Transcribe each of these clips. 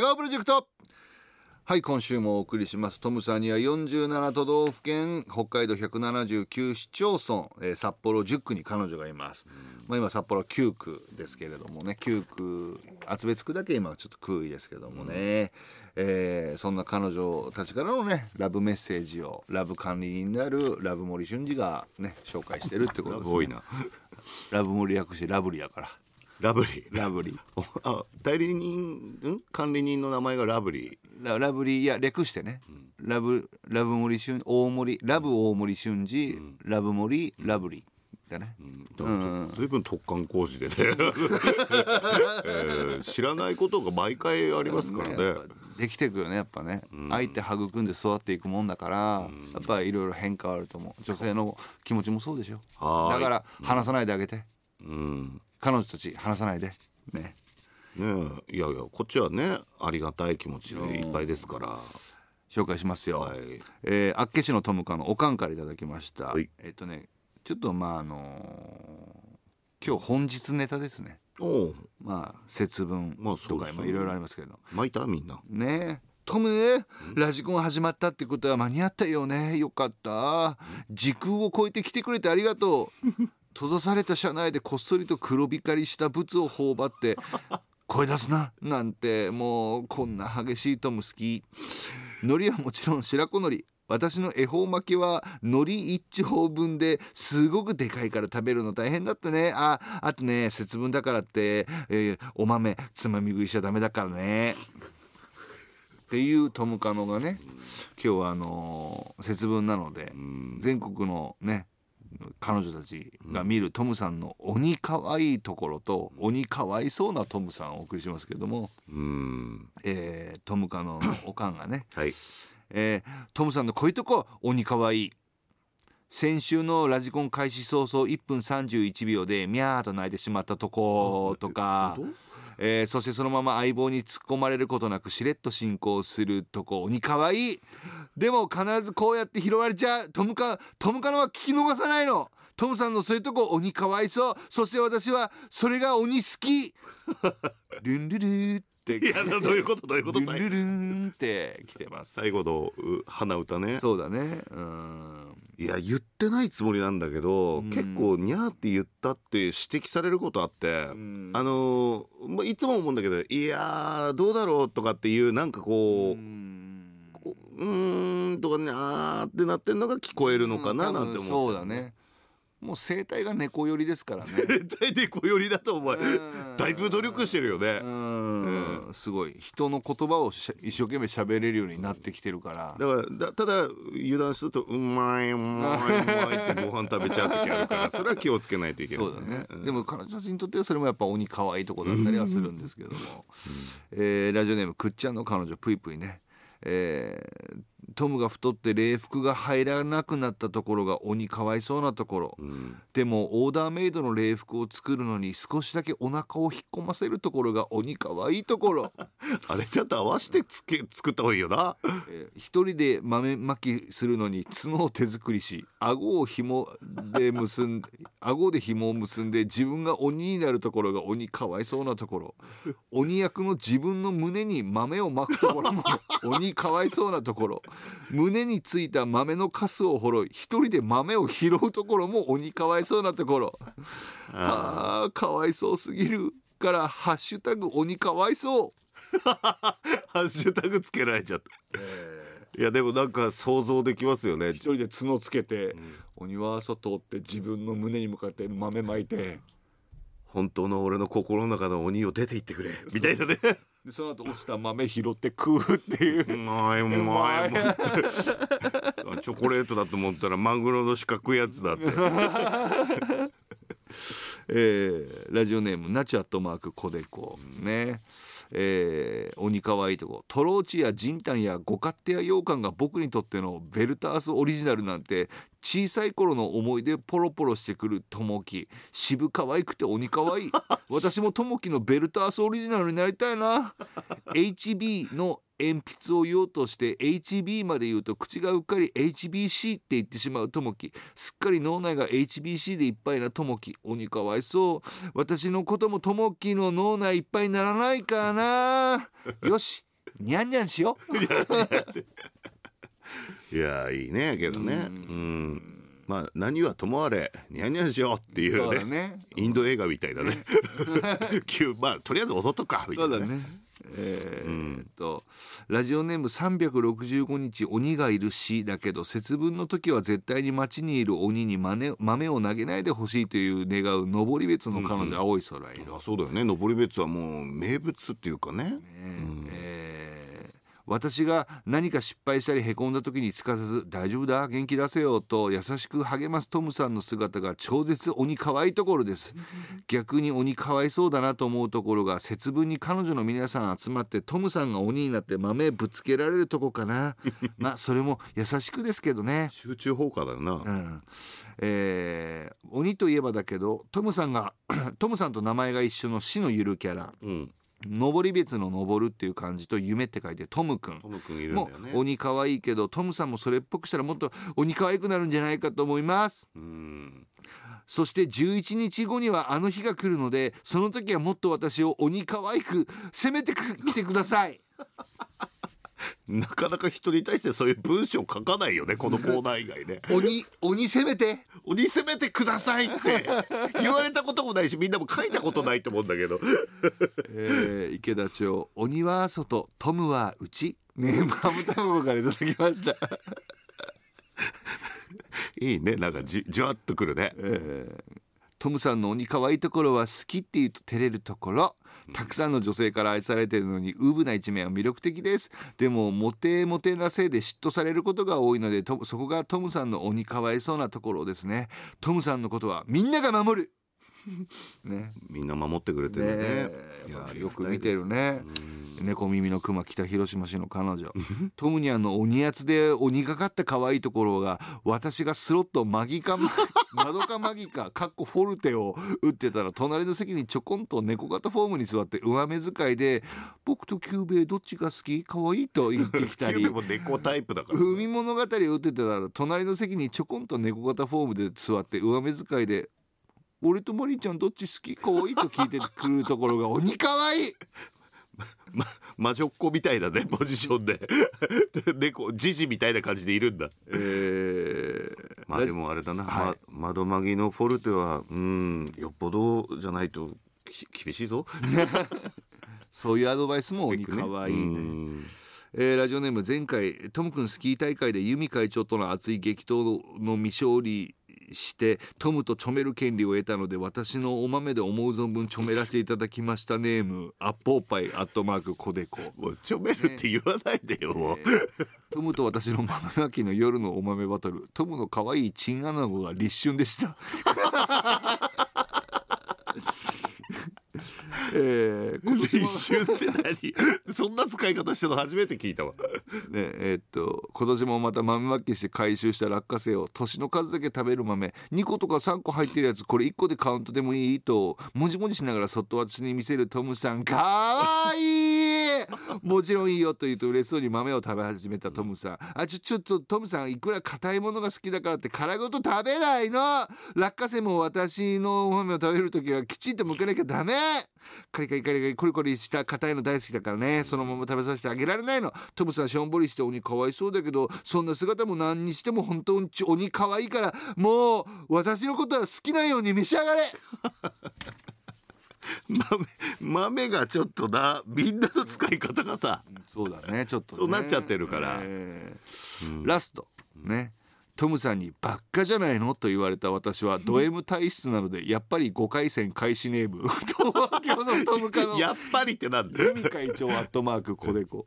笑顔プロジェクト。はい今週もお送りします。トムさんには47都道府県北海道179市町村、えー札幌10区に彼女がいます、まあ、今札幌9区ですけれどもね9区厚別区だけ今はちょっと空位ですけどもね、えーそんな彼女たちからのねラブメッセージをラブ管理人であるラブ森俊二がね紹介してるってことですね。多いな。ラブ森略してラブリやからラブリー。ラブリお あ代理人ん？管理人の名前がラブリー。ララブリーいや略してね、ラブラブ森俊大森ラブ大森俊二、ラブ森ラブリー。だね、随分突貫工事でね、えー知らないことが毎回ありますからね。できていくよねやっぱね、相手育んで育っていくもんだから、やっぱいろいろ変化あると思う。女性の気持ちもそうでしょ。だから話さないであげて、うん彼女たち話さないで。ね。ねえ。いやいやこっちはねありがたい気持ちでいっぱいですから。紹介しますよ、はい。えー、厚岸のトムカのおかんからいただきました、はい。えっ、とねちょっとまああのー今日本日ネタですね。おおまあ節分まあそうですよね。とか今いろいろありますけど。巻いたみんな。ねえ。トムねラジコン始まったってことは間に合ったよね。よかった。時空を超えて来てくれてありがとう閉ざされた車内でこっそりと黒光りしたブツを頬張って 声出すななんてもうこんな激しいトム好き。海苔はもちろん白子海苔。私の恵方巻きは海苔一丁分ですごくでかいから食べるの大変だったね。ああとね節分だからって、えーお豆つまみ食いしちゃダメだからね。っていうトムカノがね今日はあのー節分なので全国のね彼女たちが見るトムさんの鬼可愛いところと鬼かわいそうなトムさんをお送りしますけれども、うん。えートムカノのおかんがねはい。えートムさんのこういうとこ鬼かわい。い先週のラジコン開始早々1分31秒でミャーと泣いてしまったとことかえーそしてそのまま相棒に突っ込まれることなくしれっと進行するとこ鬼かわいい。でも必ずこうやって拾われちゃう。トムカトムカノは聞き逃さないの。トムさんのそういうとこ鬼かわいそう。そして私はそれが鬼好き。ルンルルーって。いやどういうことどういうことルンルルーンって来てます。最後のう鼻歌ね。そうだね。うんいや言ってないつもりなんだけど、結構ニャーって言ったって指摘されることあって、ん。あのーまあいつも思うんだけどいやーどうだろうとかっていうなんかこう、うん。とかねあーってなってんのが聞こえるのかななんて思っちゃそうだねもう生態が猫寄りですからね。絶対で小寄りだと思う。うん。だいぶ努力してるよね。うん。すごい。人の言葉をし一生懸命喋れるようになってきてるから。だからだただ油断すると「うまいうまいうまい」ってご飯食べちゃう時あるから それは気をつけないといけないそうだね、でも彼女たちにとってはそれもやっぱ鬼可愛いとこだったりはするんですけども、えーラジオネームくっちゃんの彼女ぷいぷいね、えートムが太って礼服が入らなくなったところが鬼かわいそうなところ、でもオーダーメイドの礼服を作るのに少しだけお腹を引っ込ませるところが鬼かわいいところ。あれちゃんと合わせてつけ作った方がいいよな。えー一人で豆まきするのに角を手作りし顎を紐で結んで顎で紐を結んで自分が鬼になるところが鬼かわいそうなところ。鬼役の自分の胸に豆をまくところも鬼かわいそうなところ胸についた豆のカスをほろい一人で豆を拾うところも鬼かわいそうなところ。あー。かわいそうすぎるから「ハッシュタグ鬼かわいそう」ハッシュタグつけられちゃった、いやでもなんか想像できますよね。一人で角つけて、鬼は外って自分の胸に向かって豆まいて本当の俺の心の中の鬼を出て行ってくれ。みたいなね。でその後落ちた豆拾って食うっていう。うまいうまい チョコレートだと思ったらマグロの四角いやつだって。えーラジオネームナチュアットマークコデコ。ねえー鬼かわいとこトローチやじんたんや五勝手や羊羹が僕にとってのベルタースオリジナルなんて小さい頃の思い出ポロポロしてくるともき渋かわいくて鬼かわいい私もともきのベルタースオリジナルになりたいな。HB の鉛筆を言おうとして HB まで言うと口がうっかり HBC って言ってしまうともきすっかり脳内が HBC でいっぱいなともき鬼かわいそう。私のこともともきの脳内いっぱいにならないかな。よしにゃんにゃんしよ いやいいねけどね。うん。まあ何はともあれニャンニャンしようっていうねだね。インド映画みたいだね。急まあとりあえず踊っとくかみたいうなそだねえーっとラジオネーム365日鬼がいるしだけど節分の時は絶対に町にいる鬼に豆豆を投げないでほしいという願う登別の彼女、青い空色、あそうだよね。登別はもう名物っていうかね。えー私が何か失敗したりへこんだ時にすかさず「大丈夫だ元気出せよ」と優しく励ますトムさんの姿が超絶鬼可愛いところです。逆に鬼かわいそうだなと思うところが節分に彼女の皆さん集まってトムさんが鬼になって豆ぶつけられるとこかな。まあそれも優しくですけどね。集中放火だよな、うん。えー鬼といえばだけどトムさんが トムさんと名前が一緒の死のゆるキャラ。うん、登別の登るっていう漢字と夢って書いてトムくんトム君いるんもだよね。う鬼可愛いけどトムさんもそれっぽくしたらもっと鬼可愛くなるんじゃないかと思います。うん。そして11日後にはあの日が来るのでその時はもっと私を鬼可愛く攻めてきてください なかなか人に対してそういう文章書かないよねこのコーナー以外ね。鬼鬼攻めて。鬼攻めてくださいって。言われたこともないしみんなも書いたことないと思うんだけど。えー池田町鬼は外トムは内。ねマム卵からいただきました、いいねなんかじじわっとくるね。えートムさんの鬼可愛いところは好きって言うと照れるところ。たくさんの女性から愛されているのにウブな一面は魅力的です。でもモテモテなせいで嫉妬されることが多いのでとそこがトムさんの鬼可哀そうなところですね。トムさんのことはみんなが守る。ね。みんな守ってくれてるね。ね。いやよく見てるね猫耳のクマ北広島市の彼女。トムニャンの鬼やつで鬼がかった可愛いところが私がスロットマギかマドカマギかかっこフォルテを打ってたら隣の席にちょこんと猫型フォームに座って上目遣いで「僕とキューベイどっちが好き？可愛いと言ってきたり。キューベも猫タイプだから海物語を打ってたら隣の席にちょこんと猫型フォームで座って上目遣いで「俺とマリンちゃんどっち好き？可愛いと聞いてくるところが鬼可愛い ま、魔女っ子みたいなねポジションで。猫ジジみたいな感じでいるんだ。えーまあでもあれだな、はい。ま、窓マギのフォルテはうんよっぽどじゃないとき厳しいぞ。そういうアドバイスも鬼可愛いね。うん。えーラジオネーム前回トム君スキー大会でユミ会長との熱い激闘の未勝利してトムとちょめる権利を得たので私のお豆で思う存分ちょめらせていただきましたネーム。アッポーパイアットマークコデコ。もうちょめるって言わないでよ、もうえートムと私の豆まきの夜のお豆バトル。トムの可愛いチンアナゴが立春でしたえー今年も一瞬って何？そんな使い方してるの初めて聞いたわ。ねえーっと今年もまた豆まきして回収した落花生を年の数だけ食べる豆。2個とか3個入ってるやつこれ1個でカウントでもいい？ともじもじしながらそっと私に見せるトムさん。かわいい もちろんいいよと言うと嬉しそうに豆を食べ始めたトムさん。あちょちょっとトムさんいくら硬いものが好きだからって殻ごと食べないの？落花生も私のお豆を食べる時はきちんと剥かなきゃダメ。カリカリカリカリコリコリした硬いの大好きだからね。そのまま食べさせてあげられないの。トムさんしょんぼりして鬼かわいそうだけどそんな姿も何にしても本当に鬼かわいいからもう私のことは好きなように召し上がれ。豆豆がちょっとなみんなの使い方がさ。そうだねちょっと、ね、そうなっちゃってるから。えーラストね。トムさんに「ばっかじゃないの?」と言われた私はド M 体質なのでやっぱり5回戦開始ネーム。東京のトムカのやっぱりってなんだよ。海会長アットマークコデコ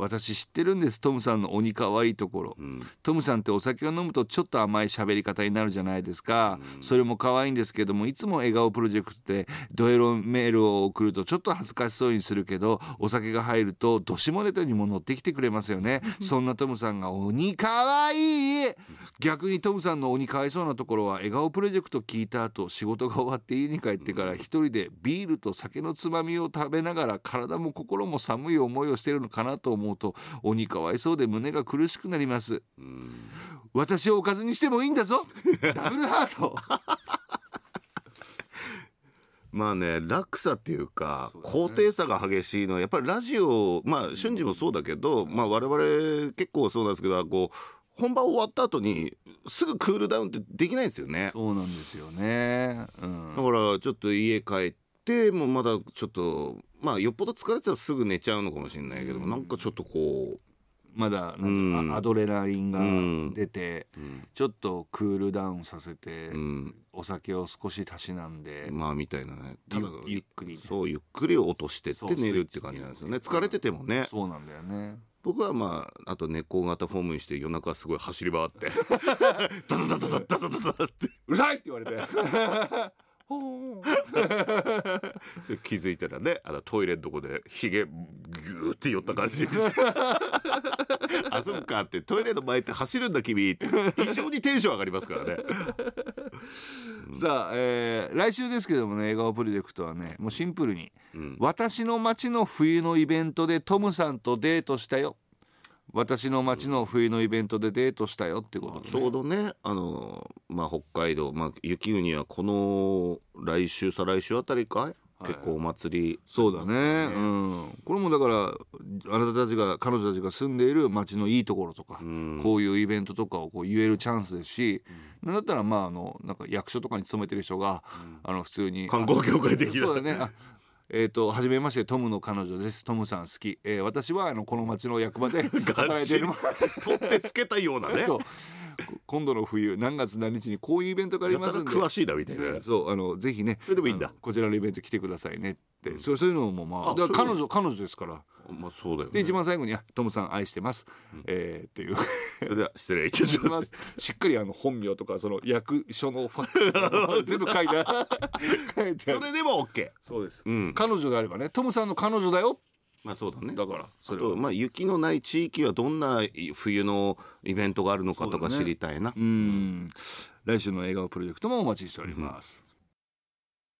私知ってるんです。トムさんの鬼可愛いところ、トムさんってお酒を飲むとちょっと甘い喋り方になるじゃないですか、それも可愛いんですけどもいつも笑顔プロジェクトでドエロメールを送るとちょっと恥ずかしそうにするけどお酒が入るとどしもネタにも乗ってきてくれますよね。そんなトムさんが鬼可愛い逆にトムさんの鬼かわいそうなところは笑顔プロジェクト聞いた後仕事が終わって家に帰ってから一人でビールと酒のつまみを食べながら体も心も寒い思いをしてるのかなと思うと鬼かわいそうで胸が苦しくなります。私をおかずにしてもいいんだぞ。ダブルハート。まあね落差っていうか高低差が激しいのはやっぱりラジオまあ瞬時もそうだけど、まあ我々結構そうなんですけどこう本番終わった後にすぐクールダウンってできないんですよね。そうなんですよね。うだんからちょっと家帰ってもうまだちょっとまあよっぽど疲れてたらすぐ寝ちゃうのかもしれないけど、なんかちょっとこまだなんていううん。のアドレナリンがうん。出てう、うん。ちょっとクールダウンさせてうん、お酒を少したしなんでまあみたいなね。ただゆゆっくりね。そうゆっくり落としてって寝るって感じなんですよね。疲れててもね。そうなんだよね。僕はまああと猫型フォームにして夜中すごい走り回って。ダダダダダダダダダってうるさいって言われてほー 気づいたらねあのトイレのとこでひげギューって寄った感じ。で すあそっかってトイレの前って走るんだ君って。非常にテンション上がりますからね。さあ、えー来週ですけどもね笑顔プロジェクトはねもうシンプルにうん。私の町の冬のイベントでトムさんとデートしたよ。私の町の冬のイベントでデートしたよってことで、ちょうどねあのまあ北海道まあ雪国はこの来週再来週あたりかい、結構お祭りそうだね。うん。これもだからあなたたちが彼女たちが住んでいる町のいいところとか、うん。こういうイベントとかをこう言えるチャンスですし、なんだったらまああのなんか役所とかに勤めてる人が、あの普通に観光協会的な。そうだね。あえー、と初めましてトムの彼女です。トムさん好き、えー私はあのこの町の役場で 働いている。取ってつけたようなね。そう今度の冬何月何日にこういうイベントがありますんで。詳しいなみたいなそうあのぜひねそれでもいいんだ。こちらのイベント来てくださいねって、そういうのもまあ彼女彼女ですから。まあそうだよでね一番最後にあ「トムさん愛してます」えーっていう。それでは失礼いたします。しっかりあの本名とかその役所のファックス全部 書いてあ 書いてそれでも OK そうです、うん。彼女であればねトムさんの彼女だよまあそうだね。だからそそれは。れまあ雪のない地域はどんな冬のイベントがあるのかとかそうだね。知りたいな、うん。来週の笑顔プロジェクトもお待ちしております、